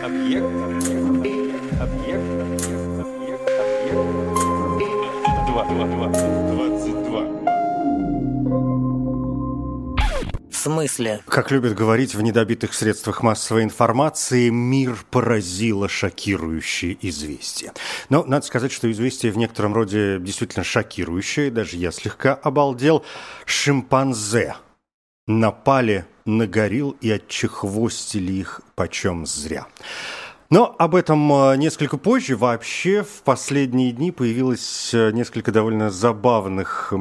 Объект. Объект. Объект. Объект. Объект. Два. Два. Два. Двадцать два. В смысле? Как любят говорить в недобитых средствах массовой информации, мир поразило шокирующее известие. Но надо сказать, что известие в некотором роде действительно шокирующее, даже я слегка обалдел. Шимпанзе напали на горилл и отчехвостили их почем зря. Но об этом э, несколько позже. Вообще в последние дни появилось э, несколько довольно забавных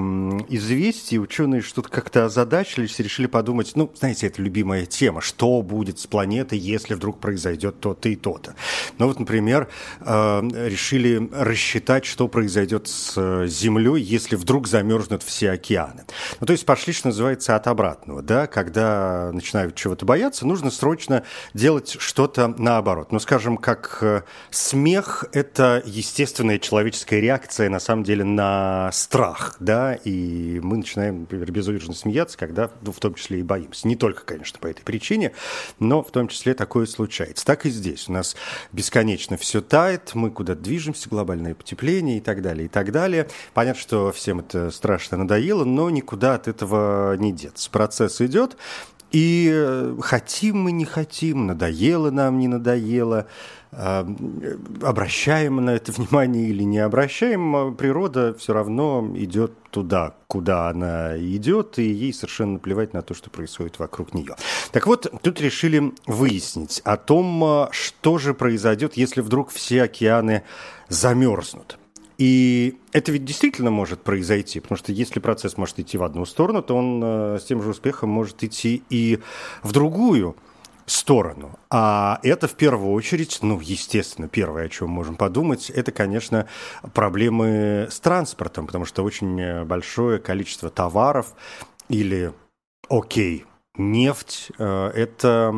известий. Ученые что-то как-то озадачились решили подумать, ну, знаете, это любимая тема, что будет с планетой, если вдруг произойдет то-то и то-то. Ну вот, например, э, решили рассчитать, что произойдет с Землей, если вдруг замерзнут все океаны. Ну, то есть пошли, что называется, от обратного, да, когда начинают чего-то бояться, нужно срочно делать что-то наоборот. Ну, скажем, скажем, как э, смех – это естественная человеческая реакция, на самом деле, на страх, да, и мы начинаем, например, безудержно смеяться, когда, ну, в том числе и боимся. Не только, конечно, по этой причине, но в том числе такое случается. Так и здесь. У нас бесконечно все тает, мы куда-то движемся, глобальное потепление и так далее, и так далее. Понятно, что всем это страшно надоело, но никуда от этого не деться. Процесс идет, и э, хотим мы, не хотим, надоело нам, не надоело, а, обращаем на это внимание или не обращаем, а природа все равно идет туда, куда она идет, и ей совершенно плевать на то, что происходит вокруг нее. Так вот, тут решили выяснить о том, а, что же произойдет, если вдруг все океаны замерзнут. И это ведь действительно может произойти, потому что если процесс может идти в одну сторону, то он э, с тем же успехом может идти и в другую сторону. А это в первую очередь, ну, естественно, первое, о чем можем подумать, это, конечно, проблемы с транспортом, потому что очень большое количество товаров или, окей, Нефть э, – это,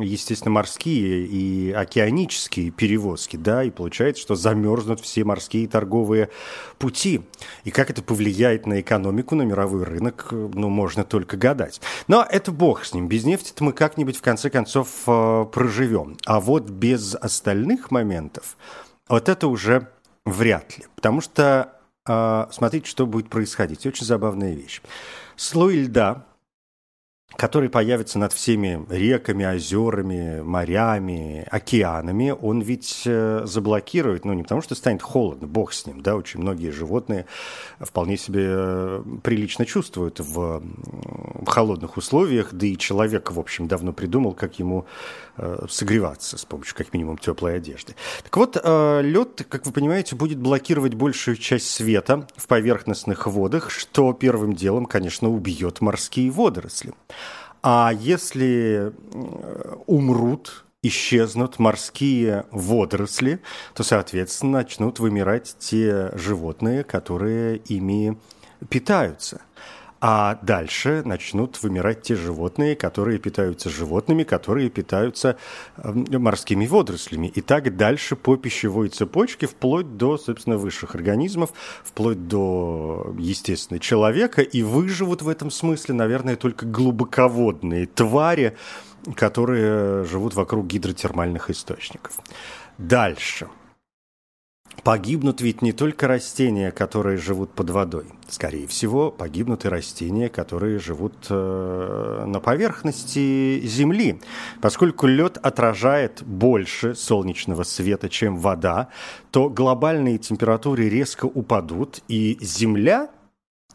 естественно, морские и океанические перевозки, да, и получается, что замерзнут все морские торговые пути. И как это повлияет на экономику, на мировой рынок, ну, можно только гадать. Но это бог с ним. Без нефти-то мы как-нибудь, в конце концов, э, проживем. А вот без остальных моментов, вот это уже вряд ли. Потому что, э, смотрите, что будет происходить. Очень забавная вещь. Слой льда – который появится над всеми реками, озерами, морями, океанами, он ведь э, заблокирует, ну не потому что станет холодно, бог с ним, да, очень многие животные вполне себе э, прилично чувствуют в, холодных условиях, да и человек, в общем, давно придумал, как ему э, согреваться с помощью как минимум теплой одежды. Так вот, лед, как вы понимаете, будет блокировать большую часть света в поверхностных водах, что первым делом, конечно, убьет морские водоросли. А если умрут, исчезнут морские водоросли, то, соответственно, начнут вымирать те животные, которые ими питаются. А дальше начнут вымирать те животные, которые питаются животными, которые питаются эм, морскими водорослями. И так дальше по пищевой цепочке, вплоть до, собственно, высших организмов, вплоть до, естественно, человека. И выживут в этом смысле, наверное, только глубоководные твари, которые живут вокруг гидротермальных источников. Дальше – Погибнут ведь не только растения, которые живут под водой. Скорее всего, погибнут и растения, которые живут э, на поверхности Земли. Поскольку лед отражает больше солнечного света, чем вода, то глобальные температуры резко упадут, и Земля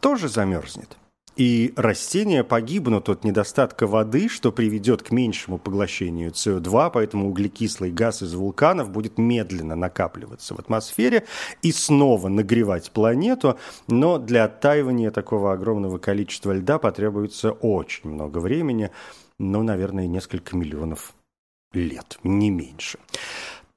тоже замерзнет и растения погибнут от недостатка воды, что приведет к меньшему поглощению СО2, поэтому углекислый газ из вулканов будет медленно накапливаться в атмосфере и снова нагревать планету, но для оттаивания такого огромного количества льда потребуется очень много времени, ну, наверное, несколько миллионов лет, не меньше.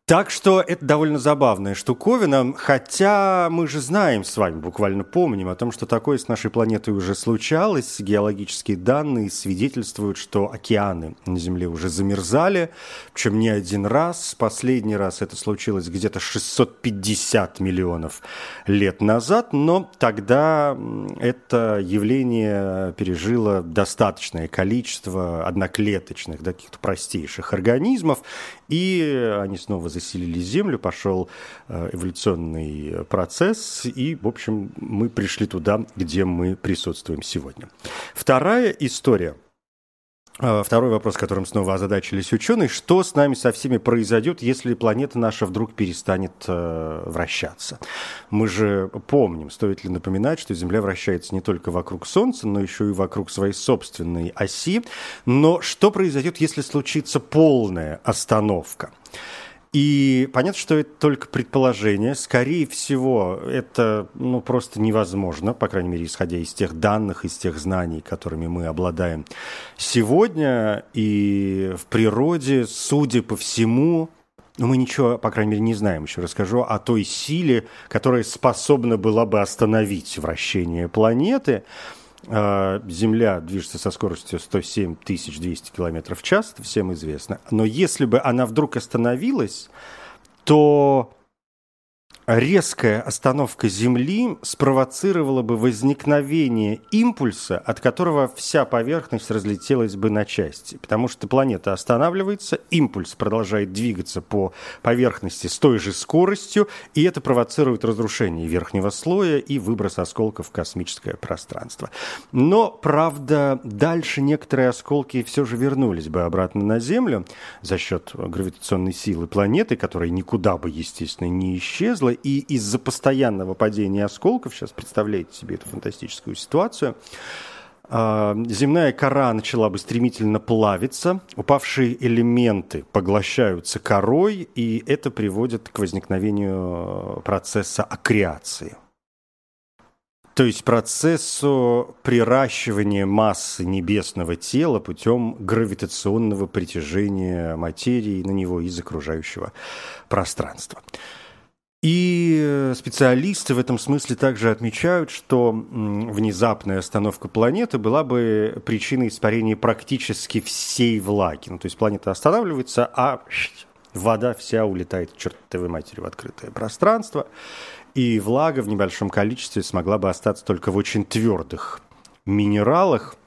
Так что это довольно забавная штуковина, хотя мы же знаем с вами, буквально помним о том, что такое с нашей планетой уже случалось. Геологические данные свидетельствуют, что океаны на Земле уже замерзали, причем не один раз. Последний раз это случилось где-то 650 миллионов лет назад, но тогда это явление пережило достаточное количество одноклеточных, да, каких-то простейших организмов, и они снова заселили Землю, пошел э, эволюционный процесс, и, в общем, мы пришли туда, где мы присутствуем сегодня. Вторая история – э, Второй вопрос, которым снова озадачились ученые. Что с нами со всеми произойдет, если планета наша вдруг перестанет э, вращаться? Мы же помним, стоит ли напоминать, что Земля вращается не только вокруг Солнца, но еще и вокруг своей собственной оси. Но что произойдет, если случится полная остановка? И понятно, что это только предположение. Скорее всего, это ну, просто невозможно, по крайней мере, исходя из тех данных, из тех знаний, которыми мы обладаем сегодня. И в природе, судя по всему, ну, мы ничего, по крайней мере, не знаем. Еще расскажу о той силе, которая способна была бы остановить вращение планеты. А, Земля движется со скоростью 107 200 км в час, это всем известно. Но если бы она вдруг остановилась, то резкая остановка Земли спровоцировала бы возникновение импульса, от которого вся поверхность разлетелась бы на части. Потому что планета останавливается, импульс продолжает двигаться по поверхности с той же скоростью, и это провоцирует разрушение верхнего слоя и выброс осколков в космическое пространство. Но, правда, дальше некоторые осколки все же вернулись бы обратно на Землю за счет гравитационной силы планеты, которая никуда бы, естественно, не исчезла, и из-за постоянного падения осколков, сейчас представляете себе эту фантастическую ситуацию, а, земная кора начала бы стремительно плавиться, упавшие элементы поглощаются корой, и это приводит к возникновению процесса аккреации. То есть процессу приращивания массы небесного тела путем гравитационного притяжения материи на него из окружающего пространства. И э, специалисты в этом смысле также отмечают, что внезапная остановка планеты была бы причиной испарения практически всей влаги. Ну, то есть планета останавливается, а вода вся улетает к чертовой матери в открытое пространство. И влага в небольшом количестве смогла бы остаться только в очень твердых минералах –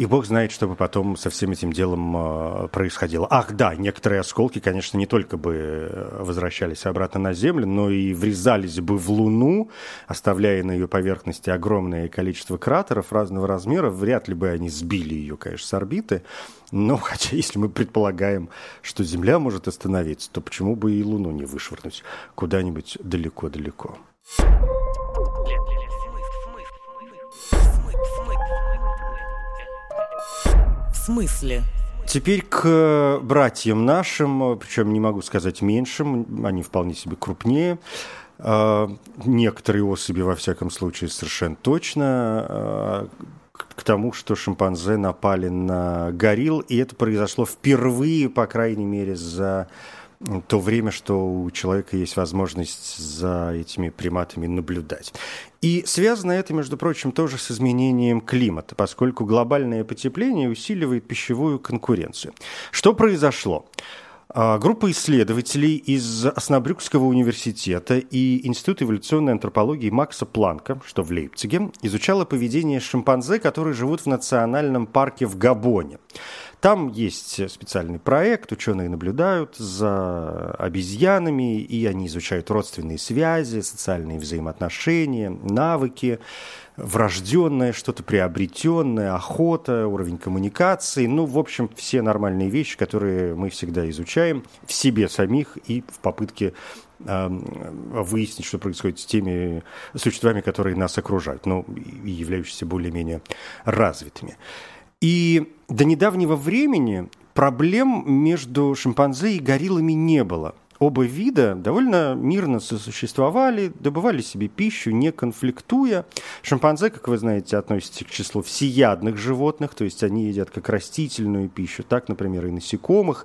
и бог знает, что бы потом со всем этим делом а, происходило. Ах, да, некоторые осколки, конечно, не только бы э, возвращались обратно на Землю, но и врезались бы в Луну, оставляя на ее поверхности огромное количество кратеров разного размера. Вряд ли бы они сбили ее, конечно, с орбиты. Но хотя, если мы предполагаем, что Земля может остановиться, то почему бы и Луну не вышвырнуть куда-нибудь далеко-далеко? Смысле? Теперь к э, братьям нашим, причем не могу сказать меньшим, они вполне себе крупнее. Э, некоторые особи, во всяком случае, совершенно точно э, к тому, что шимпанзе напали на горилл, и это произошло впервые, по крайней мере, за то время, что у человека есть возможность за этими приматами наблюдать. И связано это, между прочим, тоже с изменением климата, поскольку глобальное потепление усиливает пищевую конкуренцию. Что произошло? А, группа исследователей из Оснабрюкского университета и Института эволюционной антропологии Макса Планка, что в Лейпциге, изучала поведение шимпанзе, которые живут в национальном парке в Габоне. Там есть специальный проект, ученые наблюдают за обезьянами, и они изучают родственные связи, социальные взаимоотношения, навыки, врожденное, что-то приобретенное, охота, уровень коммуникации. Ну, в общем, все нормальные вещи, которые мы всегда изучаем в себе самих и в попытке выяснить, что происходит с теми существами, которые нас окружают, ну, и являющиеся более-менее развитыми. И до недавнего времени проблем между шимпанзе и гориллами не было. оба вида довольно мирно сосуществовали, добывали себе пищу, не конфликтуя. Шимпанзе, как вы знаете, относятся к числу всеядных животных, то есть они едят как растительную пищу, так, например, и насекомых,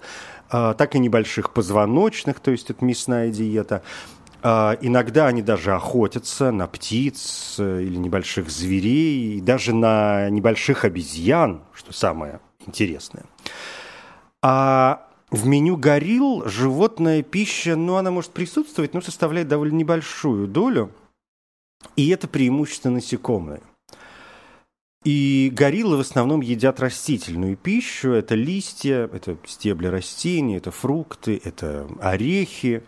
а, так и небольших позвоночных, то есть это мясная диета. А, иногда они даже охотятся на птиц э, или небольших зверей, и даже на небольших обезьян, что самое интересное. А в меню горилл животная пища, ну, она может присутствовать, но составляет довольно небольшую долю, и это преимущество насекомые. И гориллы в основном едят растительную пищу. Это листья, это стебли растений, это фрукты, это орехи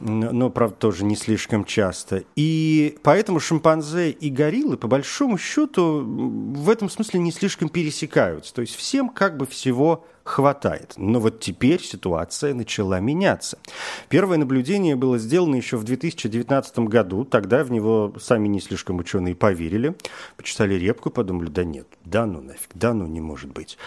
но, правда, тоже не слишком часто. И поэтому шимпанзе и гориллы, по большому счету, в этом смысле не слишком пересекаются. То есть всем как бы всего хватает. Но вот теперь ситуация начала меняться. Первое наблюдение было сделано еще в 2019 году. Тогда в него сами не слишком ученые поверили. Почитали репку, подумали, да нет, да ну нафиг, да ну не может быть.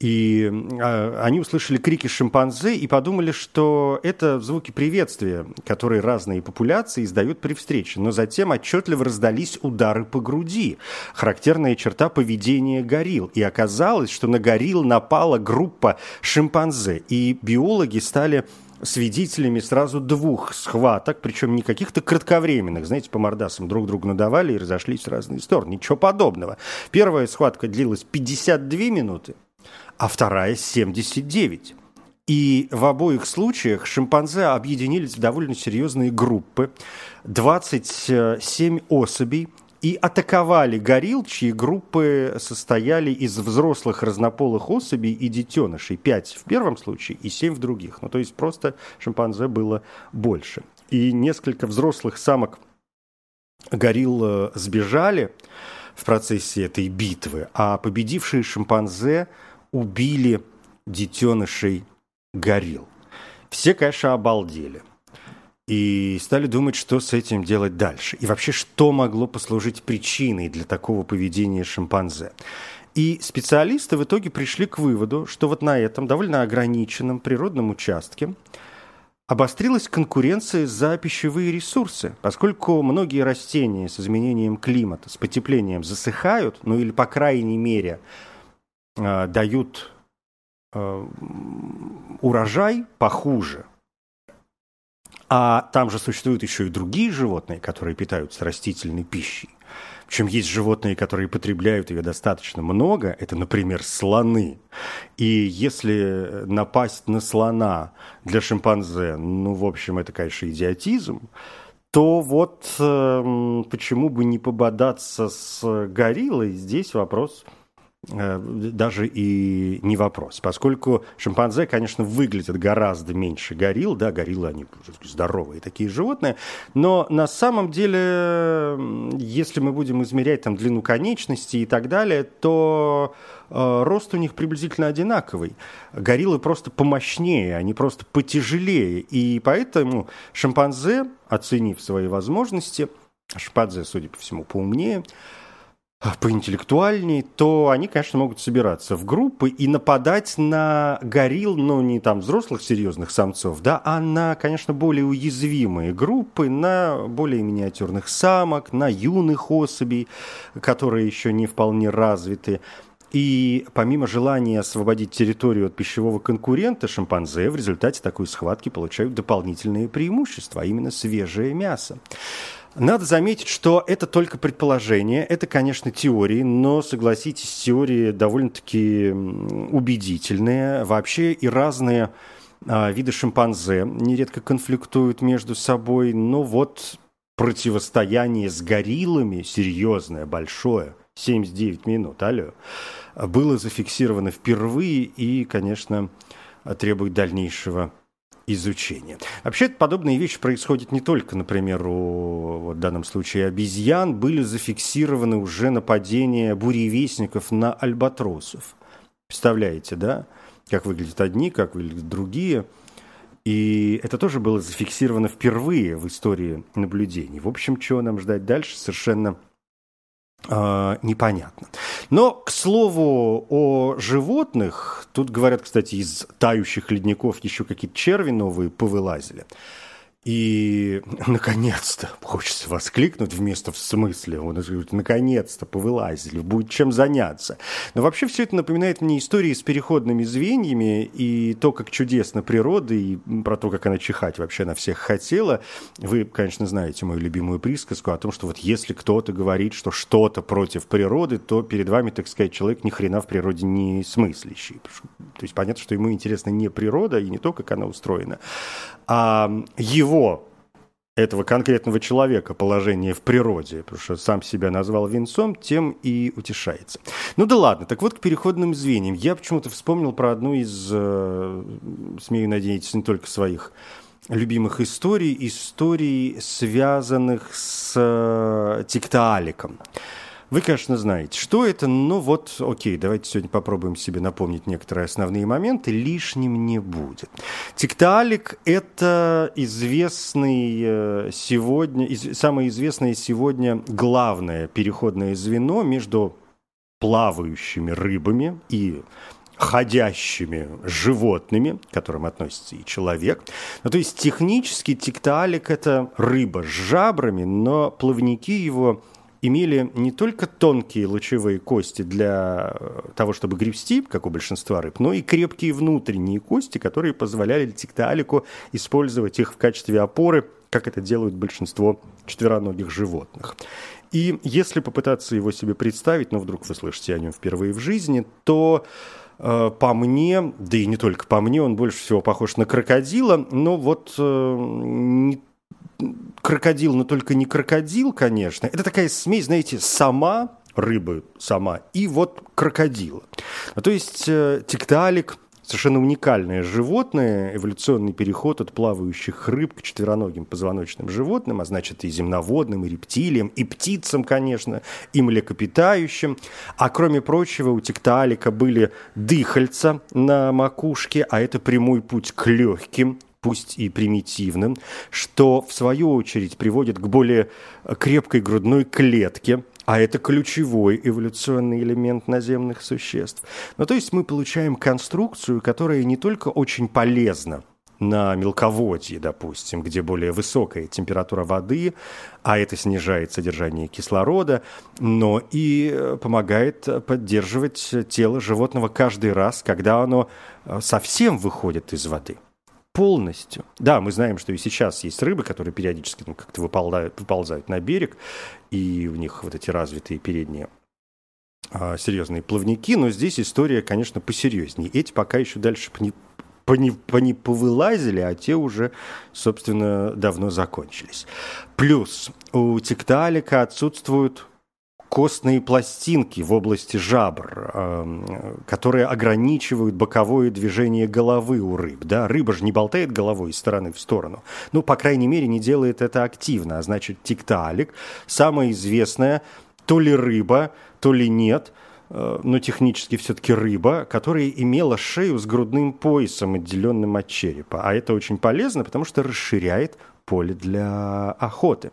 И а, они услышали крики шимпанзе и подумали, что это звуки приветствия, которые разные популяции издают при встрече. Но затем отчетливо раздались удары по груди. Характерная черта поведения горилл. И оказалось, что на горилл напала группа шимпанзе. И биологи стали свидетелями сразу двух схваток, причем не каких-то кратковременных, знаете, по мордасам друг другу надавали и разошлись в разные стороны. Ничего подобного. Первая схватка длилась 52 минуты, а вторая 79. И в обоих случаях шимпанзе объединились в довольно серьезные группы. 27 особей и атаковали горилл, чьи группы состояли из взрослых разнополых особей и детенышей. Пять в первом случае и семь в других. Ну, то есть просто шимпанзе было больше. И несколько взрослых самок горилл э, сбежали в процессе этой битвы, а победившие шимпанзе убили детенышей горилл. Все, конечно, обалдели. И стали думать, что с этим делать дальше. И вообще, что могло послужить причиной для такого поведения шимпанзе. И специалисты в итоге пришли к выводу, что вот на этом довольно ограниченном природном участке обострилась конкуренция за пищевые ресурсы, поскольку многие растения с изменением климата, с потеплением засыхают, ну или, по крайней мере, э, дают э, урожай похуже, а там же существуют еще и другие животные, которые питаются растительной пищей. Причем есть животные, которые потребляют ее достаточно много. Это, например, слоны. И если напасть на слона для шимпанзе, ну, в общем, это, конечно, идиотизм, то вот э, почему бы не пободаться с гориллой, здесь вопрос – даже и не вопрос. Поскольку шимпанзе, конечно, выглядят гораздо меньше горилл, да, гориллы, они здоровые такие животные, но на самом деле, если мы будем измерять там длину конечностей и так далее, то э, рост у них приблизительно одинаковый. Гориллы просто помощнее, они просто потяжелее, и поэтому шимпанзе, оценив свои возможности, шимпанзе, судя по всему, поумнее, а, поинтеллектуальней, то они, конечно, могут собираться в группы и нападать на горилл, но не там взрослых серьезных самцов, да, а на, конечно, более уязвимые группы, на более миниатюрных самок, на юных особей, которые еще не вполне развиты. И помимо желания освободить территорию от пищевого конкурента, шимпанзе в результате такой схватки получают дополнительные преимущества, а именно свежее мясо. Надо заметить, что это только предположение, это, конечно, теории, но, согласитесь, теории довольно-таки убедительные. Вообще и разные а, виды шимпанзе нередко конфликтуют между собой, но вот противостояние с гориллами серьезное, большое, 79 минут, алло, было зафиксировано впервые и, конечно, требует дальнейшего изучения. Вообще, подобные вещи происходят не только, например, у в данном случае обезьян. Были зафиксированы уже нападения буревестников на альбатросов. Представляете, да? Как выглядят одни, как выглядят другие. И это тоже было зафиксировано впервые в истории наблюдений. В общем, чего нам ждать дальше, совершенно э, непонятно. Но, к слову, о животных, тут говорят, кстати, из тающих ледников еще какие-то черви новые повылазили. И, наконец-то, хочется воскликнуть вместо в смысле. Он говорит, наконец-то повылазили, будет чем заняться. Но вообще все это напоминает мне истории с переходными звеньями и то, как чудесно природа, и про то, как она чихать вообще на всех хотела. Вы, конечно, знаете мою любимую присказку о том, что вот если кто-то говорит, что что-то против природы, то перед вами, так сказать, человек ни хрена в природе не смыслящий. То есть понятно, что ему интересна не природа и не то, как она устроена, а его этого конкретного человека положение в природе, потому что сам себя назвал венцом, тем и утешается. Ну да ладно, так вот к переходным звеньям. Я почему-то вспомнил про одну из, э, смею надеяться, не только своих любимых историй, историй, связанных с э, Тиктааликом. Вы, конечно, знаете, что это, но вот, окей, давайте сегодня попробуем себе напомнить некоторые основные моменты, лишним не будет. Тиктаалик – это известный э, сегодня, самое известное сегодня главное переходное звено между плавающими рыбами и ходящими животными, к которым относится и человек. Ну, то есть технически тиктаалик – это рыба с жабрами, но плавники его имели не только тонкие лучевые кости для э, того, чтобы гребсти, как у большинства рыб, но и крепкие внутренние кости, которые позволяли тикталику использовать их в качестве опоры, как это делают большинство четвероногих животных. И если попытаться его себе представить, ну вдруг вы слышите о нем впервые в жизни, то э, по мне, да и не только по мне, он больше всего похож на крокодила, но вот э, не крокодил, но только не крокодил, конечно. Это такая смесь, знаете, сама рыбы сама и вот крокодила. Ну, то есть э, тикталик совершенно уникальное животное, эволюционный переход от плавающих рыб к четвероногим позвоночным животным, а значит и земноводным, и рептилиям, и птицам, конечно, и млекопитающим. А кроме прочего, у тикталика были дыхальца на макушке, а это прямой путь к легким пусть и примитивным, что в свою очередь приводит к более крепкой грудной клетке, а это ключевой эволюционный элемент наземных существ. Ну, то есть мы получаем конструкцию, которая не только очень полезна на мелководье, допустим, где более высокая температура воды, а это снижает содержание кислорода, но и помогает поддерживать тело животного каждый раз, когда оно совсем выходит из воды – полностью. Да, мы знаем, что и сейчас есть рыбы, которые периодически ну, как-то выползают, выползают на берег, и у них вот эти развитые передние а, серьезные плавники, но здесь история, конечно, посерьезнее. Эти пока еще дальше не, по не, по не повылазили, а те уже, собственно, давно закончились. Плюс у тикталика отсутствуют костные пластинки в области жабр, эм, которые ограничивают боковое движение головы у рыб. Да? Рыба же не болтает головой из стороны в сторону. Ну, по крайней мере, не делает это активно. А значит, тикталик – самая известная то ли рыба, то ли нет – э, но технически все-таки рыба, которая имела шею с грудным поясом, отделенным от черепа. А это очень полезно, потому что расширяет поле для охоты.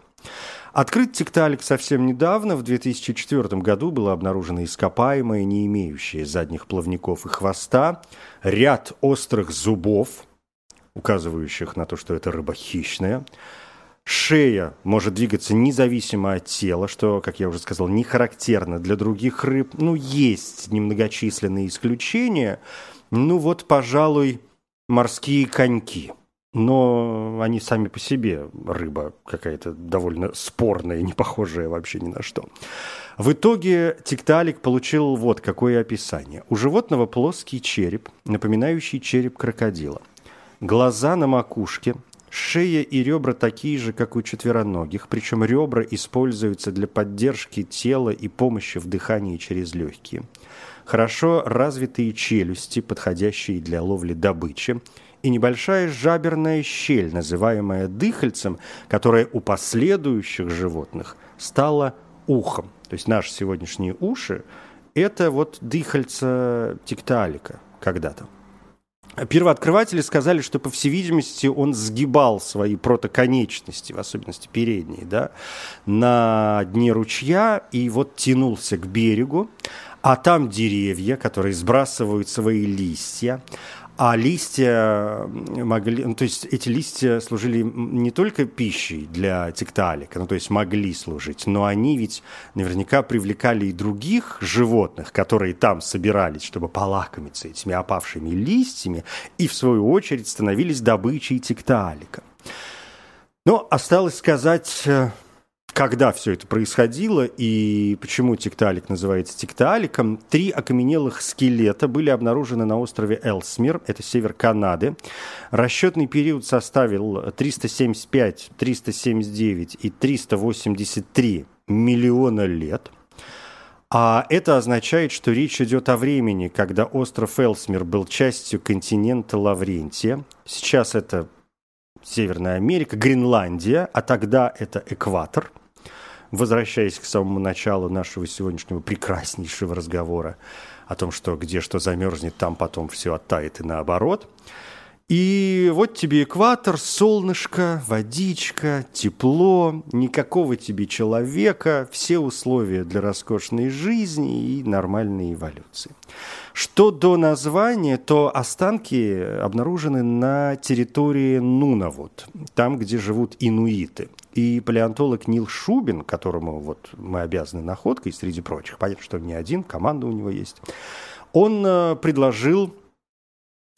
Открыт тикталик совсем недавно, в 2004 году было обнаружено ископаемое, не имеющее задних плавников и хвоста, ряд острых зубов, указывающих на то, что это рыба хищная, Шея может двигаться независимо от тела, что, как я уже сказал, не характерно для других рыб. Ну, есть немногочисленные исключения. Ну вот, пожалуй, морские коньки – но они сами по себе рыба какая-то довольно спорная, не похожая вообще ни на что. В итоге тикталик получил вот какое описание. У животного плоский череп, напоминающий череп крокодила. Глаза на макушке, шея и ребра такие же, как у четвероногих, причем ребра используются для поддержки тела и помощи в дыхании через легкие. Хорошо развитые челюсти, подходящие для ловли добычи – и небольшая жаберная щель, называемая дыхальцем, которая у последующих животных стала ухом. То есть наши сегодняшние уши – это вот дыхальца тикталика когда-то. Первооткрыватели сказали, что, по всей видимости, он сгибал свои протоконечности, в особенности передние, да, на дне ручья и вот тянулся к берегу, а там деревья, которые сбрасывают свои листья, а листья могли, ну, то есть эти листья служили не только пищей для текталика, ну, то есть могли служить, но они ведь наверняка привлекали и других животных, которые там собирались, чтобы полакомиться этими опавшими листьями, и в свою очередь становились добычей текталика. Но осталось сказать э, когда все это происходило и почему текталик называется текталиком. Три окаменелых скелета были обнаружены на острове Элсмир, это север Канады. Расчетный период составил 375, 379 и 383 миллиона лет. А это означает, что речь идет о времени, когда остров Элсмир был частью континента Лаврентия. Сейчас это Северная Америка, Гренландия, а тогда это экватор – возвращаясь к самому началу нашего сегодняшнего прекраснейшего разговора о том, что где что замерзнет, там потом все оттает и наоборот. И вот тебе экватор, солнышко, водичка, тепло, никакого тебе человека, все условия для роскошной жизни и нормальной эволюции. Что до названия, то останки обнаружены на территории Нунавут, там, где живут инуиты. И палеонтолог Нил Шубин, которому вот мы обязаны находкой, среди прочих, понятно, что не один, команда у него есть, он э, предложил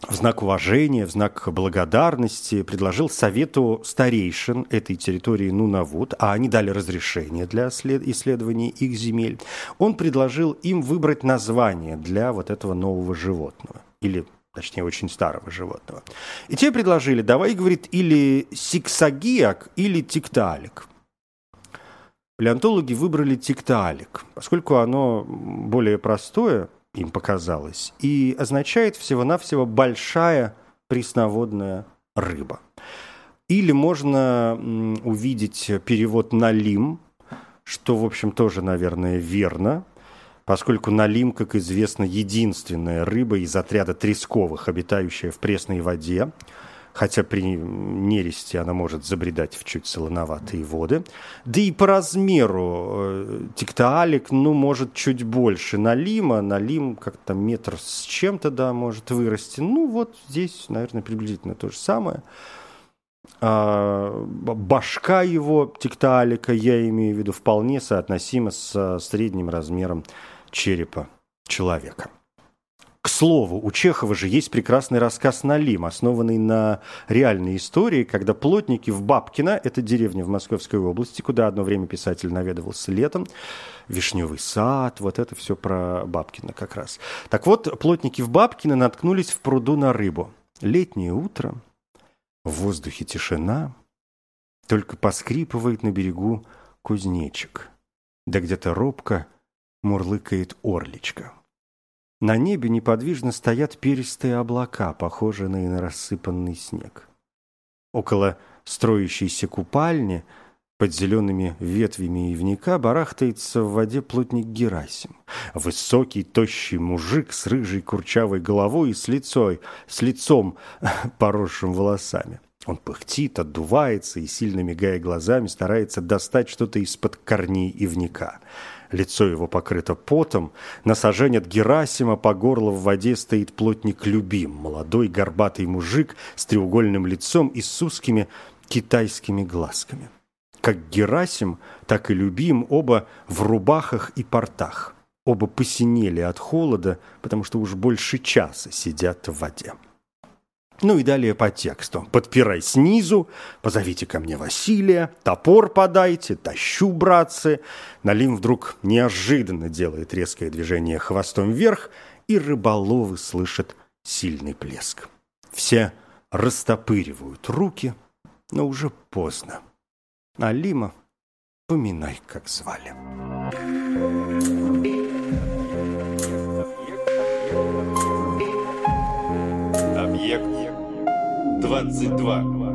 в знак уважения, в знак благодарности предложил совету старейшин этой территории Нунавут, а они дали разрешение для исследования их земель, он предложил им выбрать название для вот этого нового животного. Или точнее, очень старого животного. И те предложили, давай, говорит, или сиксагиак, или тикталик. Палеонтологи выбрали тикталик, поскольку оно более простое, им показалось, и означает всего-навсего большая пресноводная рыба. Или можно увидеть перевод «налим», что, в общем, тоже, наверное, верно, поскольку налим, как известно, единственная рыба из отряда тресковых, обитающая в пресной воде, хотя при нересте она может забредать в чуть солоноватые воды. Да и по размеру э, тиктаалик, ну, может, чуть больше налима. Налим как-то метр с чем-то, да, может вырасти. Ну, вот здесь, наверное, приблизительно то же самое. А, башка его тиктаалика, я имею в виду, вполне соотносима с средним размером черепа человека. К слову, у Чехова же есть прекрасный рассказ «Налим», основанный на реальной истории, когда плотники в Бабкино, это деревня в Московской области, куда одно время писатель наведывался летом, Вишневый сад, вот это все про Бабкино как раз. Так вот, плотники в Бабкино наткнулись в пруду на рыбу. Летнее утро, в воздухе тишина, только поскрипывает на берегу кузнечик, да где-то робко мурлыкает орличка. На небе неподвижно стоят перистые облака, похожие на рассыпанный снег. Около строящейся купальни под зелеными ветвями ивника барахтается в воде плотник Герасим. Высокий, тощий мужик с рыжей курчавой головой и с лицой, с лицом, поросшим волосами. Он пыхтит, отдувается и, сильно мигая глазами, старается достать что-то из-под корней ивника. Лицо его покрыто потом. На сажень от Герасима по горло в воде стоит плотник Любим, молодой горбатый мужик с треугольным лицом и с узкими китайскими глазками. Как Герасим, так и Любим оба в рубахах и портах. Оба посинели от холода, потому что уж больше часа сидят в воде. Ну и далее по тексту. «Подпирай снизу, позовите ко мне Василия, топор подайте, тащу, братцы». Налим вдруг неожиданно делает резкое движение хвостом вверх, и рыболовы слышат сильный плеск. Все растопыривают руки, но уже поздно. Алима, поминай, как звали. Объект 22.